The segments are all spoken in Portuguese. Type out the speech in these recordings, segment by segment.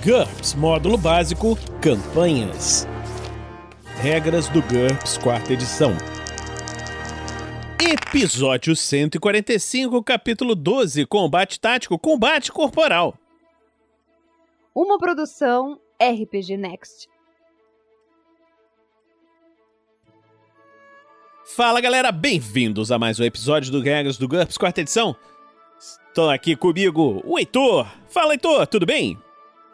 GURPS Módulo Básico Campanhas. Regras do GURPS Quarta Edição. Episódio 145, capítulo 12: Combate Tático, Combate Corporal. Uma produção RPG Next. Fala galera, bem-vindos a mais um episódio do Regras do GURPS Quarta Edição. Estou aqui comigo, o Heitor. Fala, Heitor, tudo bem?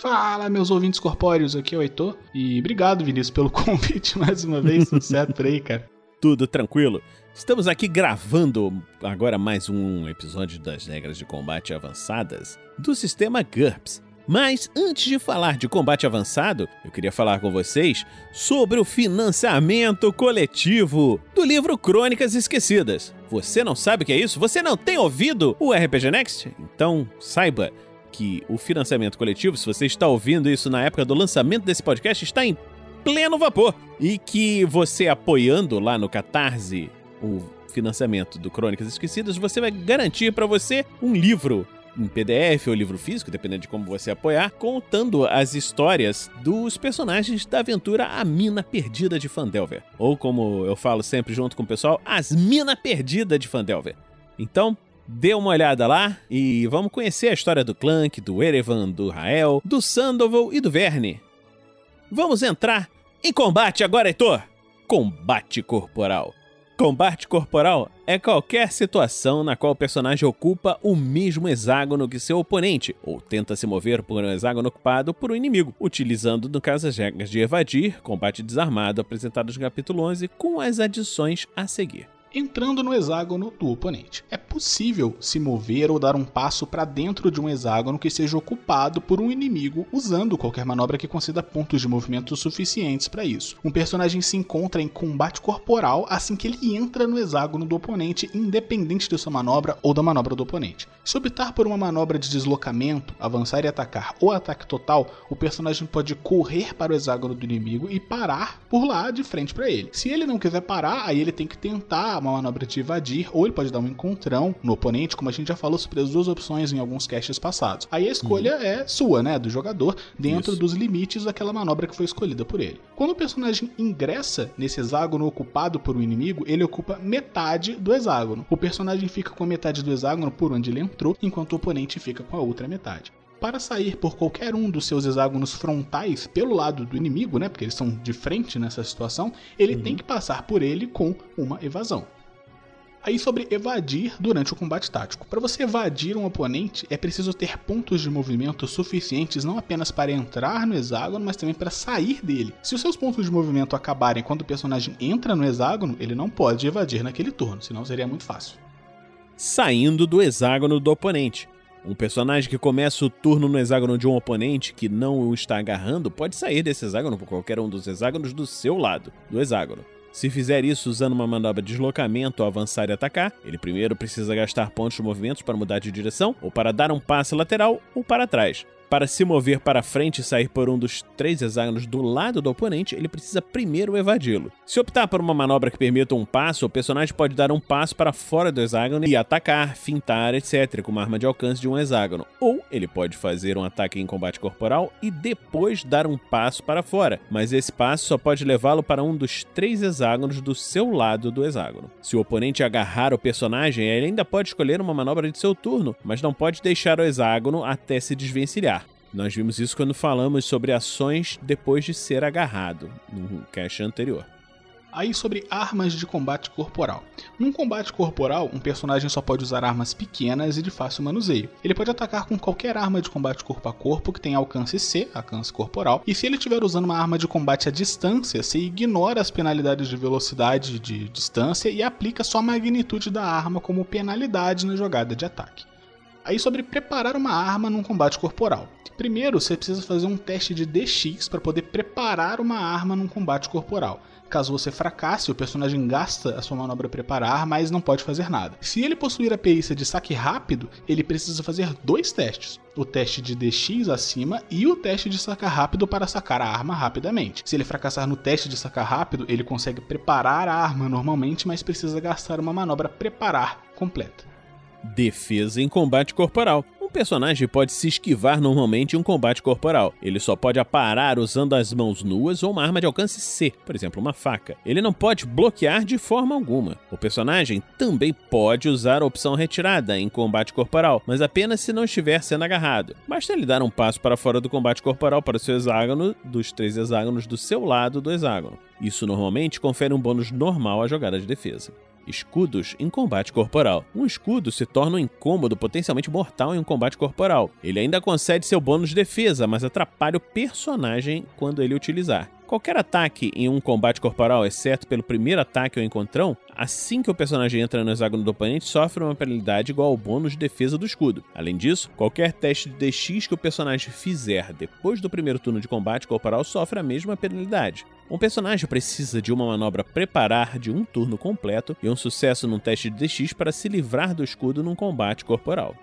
Fala, meus ouvintes corpóreos, aqui é o Heitor. E obrigado, Vinícius, pelo convite mais uma vez. Tudo certo por aí, cara? Tudo tranquilo. Estamos aqui gravando agora mais um episódio das regras de combate avançadas do sistema GURPS. Mas antes de falar de combate avançado, eu queria falar com vocês sobre o financiamento coletivo do livro Crônicas Esquecidas. Você não sabe o que é isso? Você não tem ouvido o RPG Next? Então saiba que o financiamento coletivo, se você está ouvindo isso na época do lançamento desse podcast, está em pleno vapor. E que você apoiando lá no Catarse o financiamento do Crônicas Esquecidas, você vai garantir para você um livro em PDF ou livro físico, dependendo de como você apoiar, contando as histórias dos personagens da aventura A Mina Perdida de Fandelver. Ou como eu falo sempre junto com o pessoal, As Mina Perdida de Fandelver. Então, Dê uma olhada lá e vamos conhecer a história do Clank, do Erevan, do Rael, do Sandoval e do Verne. Vamos entrar em combate agora, Heitor! Combate corporal. Combate corporal é qualquer situação na qual o personagem ocupa o mesmo hexágono que seu oponente, ou tenta se mover por um hexágono ocupado por um inimigo, utilizando, no caso, as regras de evadir, combate desarmado apresentadas no capítulo 11, com as adições a seguir entrando no hexágono do oponente. É possível se mover ou dar um passo para dentro de um hexágono que seja ocupado por um inimigo usando qualquer manobra que conceda pontos de movimento suficientes para isso. Um personagem se encontra em combate corporal assim que ele entra no hexágono do oponente, independente de sua manobra ou da manobra do oponente. Se optar por uma manobra de deslocamento, avançar e atacar ou ataque total, o personagem pode correr para o hexágono do inimigo e parar por lá de frente para ele. Se ele não quiser parar, aí ele tem que tentar uma manobra de invadir, ou ele pode dar um encontrão no oponente, como a gente já falou sobre as duas opções em alguns casts passados. Aí a escolha uhum. é sua, né, do jogador, dentro Isso. dos limites daquela manobra que foi escolhida por ele. Quando o personagem ingressa nesse hexágono ocupado por um inimigo, ele ocupa metade do hexágono. O personagem fica com a metade do hexágono por onde ele entrou, enquanto o oponente fica com a outra metade para sair por qualquer um dos seus hexágonos frontais pelo lado do inimigo, né? Porque eles estão de frente nessa situação, ele uhum. tem que passar por ele com uma evasão. Aí sobre evadir durante o combate tático. Para você evadir um oponente, é preciso ter pontos de movimento suficientes não apenas para entrar no hexágono, mas também para sair dele. Se os seus pontos de movimento acabarem quando o personagem entra no hexágono, ele não pode evadir naquele turno, senão seria muito fácil. Saindo do hexágono do oponente. Um personagem que começa o turno no hexágono de um oponente que não o está agarrando pode sair desse hexágono por qualquer um dos hexágonos do seu lado do hexágono. Se fizer isso usando uma manobra de deslocamento ou avançar e atacar, ele primeiro precisa gastar pontos de movimentos para mudar de direção, ou para dar um passe lateral ou para trás. Para se mover para frente e sair por um dos três hexágonos do lado do oponente, ele precisa primeiro evadi-lo. Se optar por uma manobra que permita um passo, o personagem pode dar um passo para fora do hexágono e atacar, fintar, etc., com uma arma de alcance de um hexágono. Ou ele pode fazer um ataque em combate corporal e depois dar um passo para fora, mas esse passo só pode levá-lo para um dos três hexágonos do seu lado do hexágono. Se o oponente agarrar o personagem, ele ainda pode escolher uma manobra de seu turno, mas não pode deixar o hexágono até se desvencilhar. Nós vimos isso quando falamos sobre ações depois de ser agarrado, no cast anterior. Aí sobre armas de combate corporal. Num combate corporal, um personagem só pode usar armas pequenas e de fácil manuseio. Ele pode atacar com qualquer arma de combate corpo a corpo que tenha alcance C, alcance corporal, e se ele estiver usando uma arma de combate à distância, você ignora as penalidades de velocidade de distância e aplica só a magnitude da arma como penalidade na jogada de ataque. Aí sobre preparar uma arma num combate corporal. Primeiro, você precisa fazer um teste de DX para poder preparar uma arma num combate corporal. Caso você fracasse, o personagem gasta a sua manobra preparar, mas não pode fazer nada. Se ele possuir a perícia de saque rápido, ele precisa fazer dois testes: o teste de DX acima e o teste de sacar rápido para sacar a arma rapidamente. Se ele fracassar no teste de sacar rápido, ele consegue preparar a arma normalmente, mas precisa gastar uma manobra preparar completa. Defesa em combate corporal. Um personagem pode se esquivar normalmente em um combate corporal. Ele só pode aparar usando as mãos nuas ou uma arma de alcance C, por exemplo, uma faca. Ele não pode bloquear de forma alguma. O personagem também pode usar a opção retirada em combate corporal, mas apenas se não estiver sendo agarrado. Basta ele dar um passo para fora do combate corporal para o seu hexágono dos três hexágonos do seu lado do hexágono. Isso normalmente confere um bônus normal à jogada de defesa escudos em combate corporal. Um escudo se torna um incômodo potencialmente mortal em um combate corporal. Ele ainda concede seu bônus de defesa, mas atrapalha o personagem quando ele utilizar. Qualquer ataque em um combate corporal, exceto pelo primeiro ataque ou encontrão, assim que o personagem entra no hexágono do oponente, sofre uma penalidade igual ao bônus de defesa do escudo. Além disso, qualquer teste de DX que o personagem fizer depois do primeiro turno de combate corporal sofre a mesma penalidade. Um personagem precisa de uma manobra preparar de um turno completo e um sucesso num teste de DX para se livrar do escudo num combate corporal.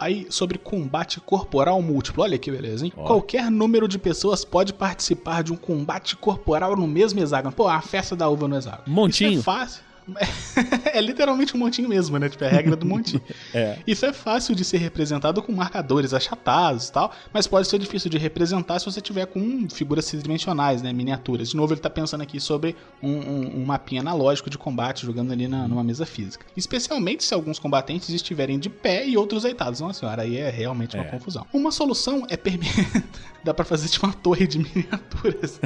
Aí, sobre combate corporal múltiplo, olha que beleza, hein? Qualquer número de pessoas pode participar de um combate corporal no mesmo hexágono. Pô, a festa da uva no hexágono. Montinho. Isso é fácil. é literalmente um montinho mesmo, né? Tipo, é a regra do montinho. é. Isso é fácil de ser representado com marcadores achatados e tal, mas pode ser difícil de representar se você tiver com figuras tridimensionais, né? Miniaturas. De novo, ele tá pensando aqui sobre um, um, um mapinha analógico de combate, jogando ali na, numa mesa física. Especialmente se alguns combatentes estiverem de pé e outros deitados. Nossa senhora, aí é realmente uma é. confusão. Uma solução é permitir. Dá pra fazer tipo uma torre de miniaturas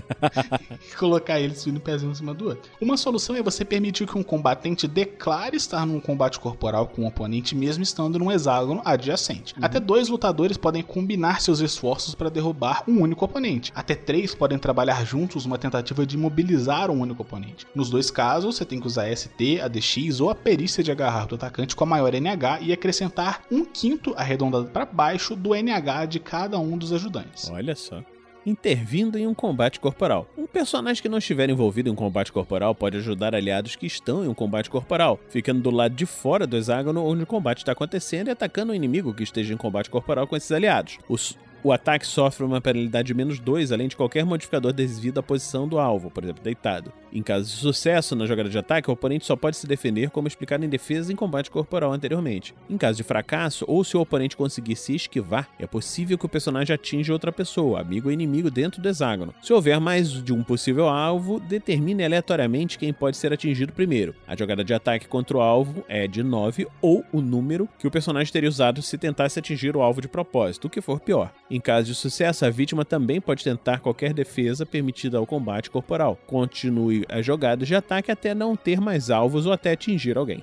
e colocar eles no pezinho em cima do outro. Uma solução é você permitir que um combatente declare estar num combate corporal com o oponente, mesmo estando num hexágono adjacente. Uhum. Até dois lutadores podem combinar seus esforços para derrubar um único oponente. Até três podem trabalhar juntos numa tentativa de imobilizar um único oponente. Nos dois casos, você tem que usar ST, ADX ou a perícia de agarrar do atacante com a maior NH e acrescentar um quinto arredondado para baixo do NH de cada um dos ajudantes. Olha só intervindo em um combate corporal. Um personagem que não estiver envolvido em um combate corporal pode ajudar aliados que estão em um combate corporal, ficando do lado de fora do hexágono onde o combate está acontecendo e atacando o inimigo que esteja em combate corporal com esses aliados. Os o ataque sofre uma penalidade de menos 2, além de qualquer modificador devido à posição do alvo, por exemplo, deitado. Em caso de sucesso na jogada de ataque, o oponente só pode se defender como explicado em defesa em combate corporal anteriormente. Em caso de fracasso, ou se o oponente conseguir se esquivar, é possível que o personagem atinja outra pessoa, amigo ou inimigo, dentro do hexágono. Se houver mais de um possível alvo, determine aleatoriamente quem pode ser atingido primeiro. A jogada de ataque contra o alvo é de 9 ou o número que o personagem teria usado se tentasse atingir o alvo de propósito, o que for pior. Em caso de sucesso, a vítima também pode tentar qualquer defesa permitida ao combate corporal. Continue as jogadas de ataque até não ter mais alvos ou até atingir alguém.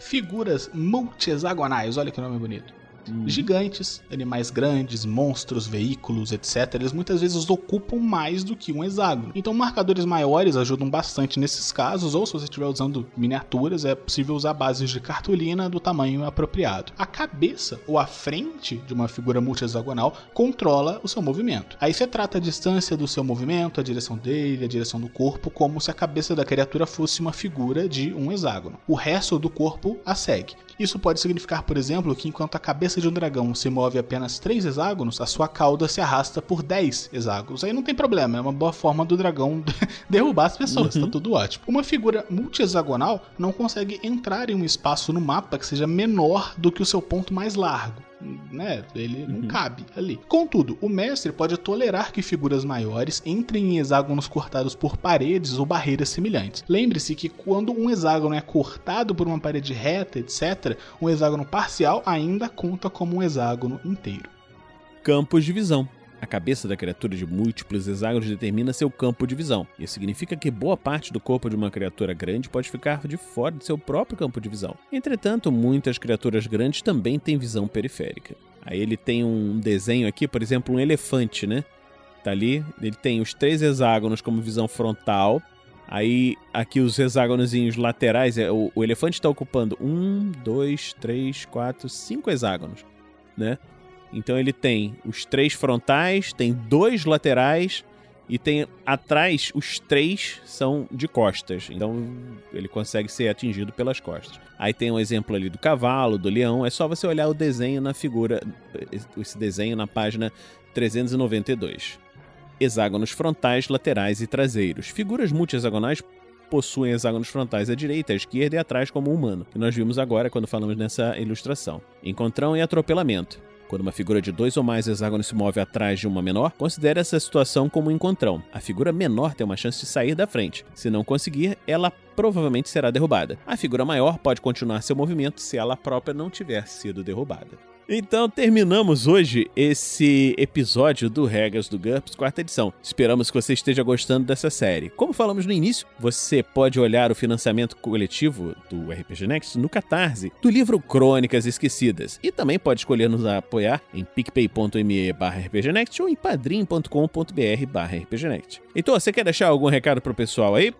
Figuras multi-hexagonais, olha que nome bonito. Hum. Gigantes, animais grandes, monstros, veículos, etc., eles muitas vezes ocupam mais do que um hexágono. Então, marcadores maiores ajudam bastante nesses casos, ou se você estiver usando miniaturas, é possível usar bases de cartolina do tamanho apropriado. A cabeça ou a frente de uma figura multi-hexagonal controla o seu movimento. Aí você trata a distância do seu movimento, a direção dele, a direção do corpo, como se a cabeça da criatura fosse uma figura de um hexágono. O resto do corpo a segue. Isso pode significar, por exemplo, que enquanto a cabeça de um dragão se move apenas 3 hexágonos, a sua cauda se arrasta por 10 hexágonos. Aí não tem problema, é uma boa forma do dragão derrubar as pessoas, tá uhum. tá tudo ótimo. Uma figura multi-hexagonal não consegue entrar em um espaço no mapa que seja menor do que o seu ponto mais largo né? Ele não uhum. cabe ali. Contudo, o mestre pode tolerar que figuras maiores entrem em hexágonos cortados por paredes ou barreiras semelhantes. Lembre-se que quando um hexágono é cortado por uma parede reta, etc., um hexágono parcial ainda conta como um hexágono inteiro. Campos de visão. A cabeça da criatura de múltiplos hexágonos determina seu campo de visão. Isso significa que boa parte do corpo de uma criatura grande pode ficar de fora de seu próprio campo de visão. Entretanto, muitas criaturas grandes também têm visão periférica. Aí ele tem um desenho aqui, por exemplo, um elefante, né? Tá ali, ele tem os três hexágonos como visão frontal. Aí, aqui os hexágonos laterais, é, o, o elefante está ocupando um, dois, três, quatro, cinco hexágonos, né? Então ele tem os três frontais, tem dois laterais e tem atrás os três são de costas. Então ele consegue ser atingido pelas costas. Aí tem um exemplo ali do cavalo, do leão. É só você olhar o desenho na figura, esse desenho na página 392. Hexágonos frontais, laterais e traseiros. Figuras multi-hexagonais possuem hexágonos frontais à direita, à esquerda e atrás como humano, que nós vimos agora quando falamos nessa ilustração. Encontrão e atropelamento. Quando uma figura de dois ou mais hexágonos se move atrás de uma menor, considere essa situação como um encontrão. A figura menor tem uma chance de sair da frente. Se não conseguir, ela provavelmente será derrubada. A figura maior pode continuar seu movimento se ela própria não tiver sido derrubada. Então terminamos hoje esse episódio do Regras do GURPS, quarta edição. Esperamos que você esteja gostando dessa série. Como falamos no início, você pode olhar o financiamento coletivo do RPG Next no Catarse, do livro Crônicas Esquecidas. E também pode escolher nos apoiar em picpay.me rpgnext ou em padrim.com.br rpgnext. Então, você quer deixar algum recado pro pessoal aí?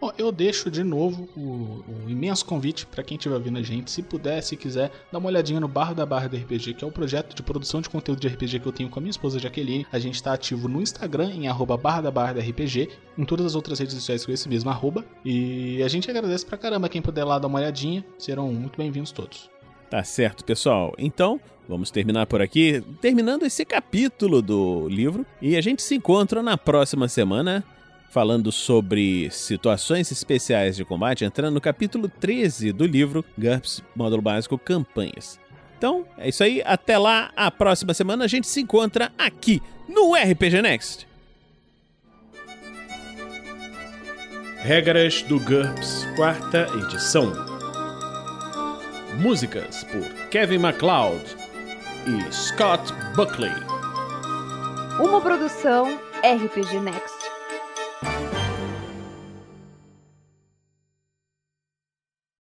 Bom, eu deixo de novo o, o imenso convite para quem estiver ouvindo a gente, se puder, se quiser, dar uma olhadinha no Barra da Barra do RPG, que é o projeto de produção de conteúdo de RPG que eu tenho com a minha esposa Jaqueline. A gente está ativo no Instagram em arroba barra da barra do RPG, em todas as outras redes sociais com esse mesmo arroba. E a gente agradece pra caramba quem puder lá dar uma olhadinha, serão muito bem-vindos todos. Tá certo, pessoal. Então, vamos terminar por aqui, terminando esse capítulo do livro. E a gente se encontra na próxima semana falando sobre situações especiais de combate, entrando no capítulo 13 do livro GURPS Módulo Básico Campanhas. Então, é isso aí. Até lá, a próxima semana a gente se encontra aqui no RPG Next. Regras do GURPS, quarta edição. Músicas por Kevin MacLeod e Scott Buckley. Uma produção RPG Next.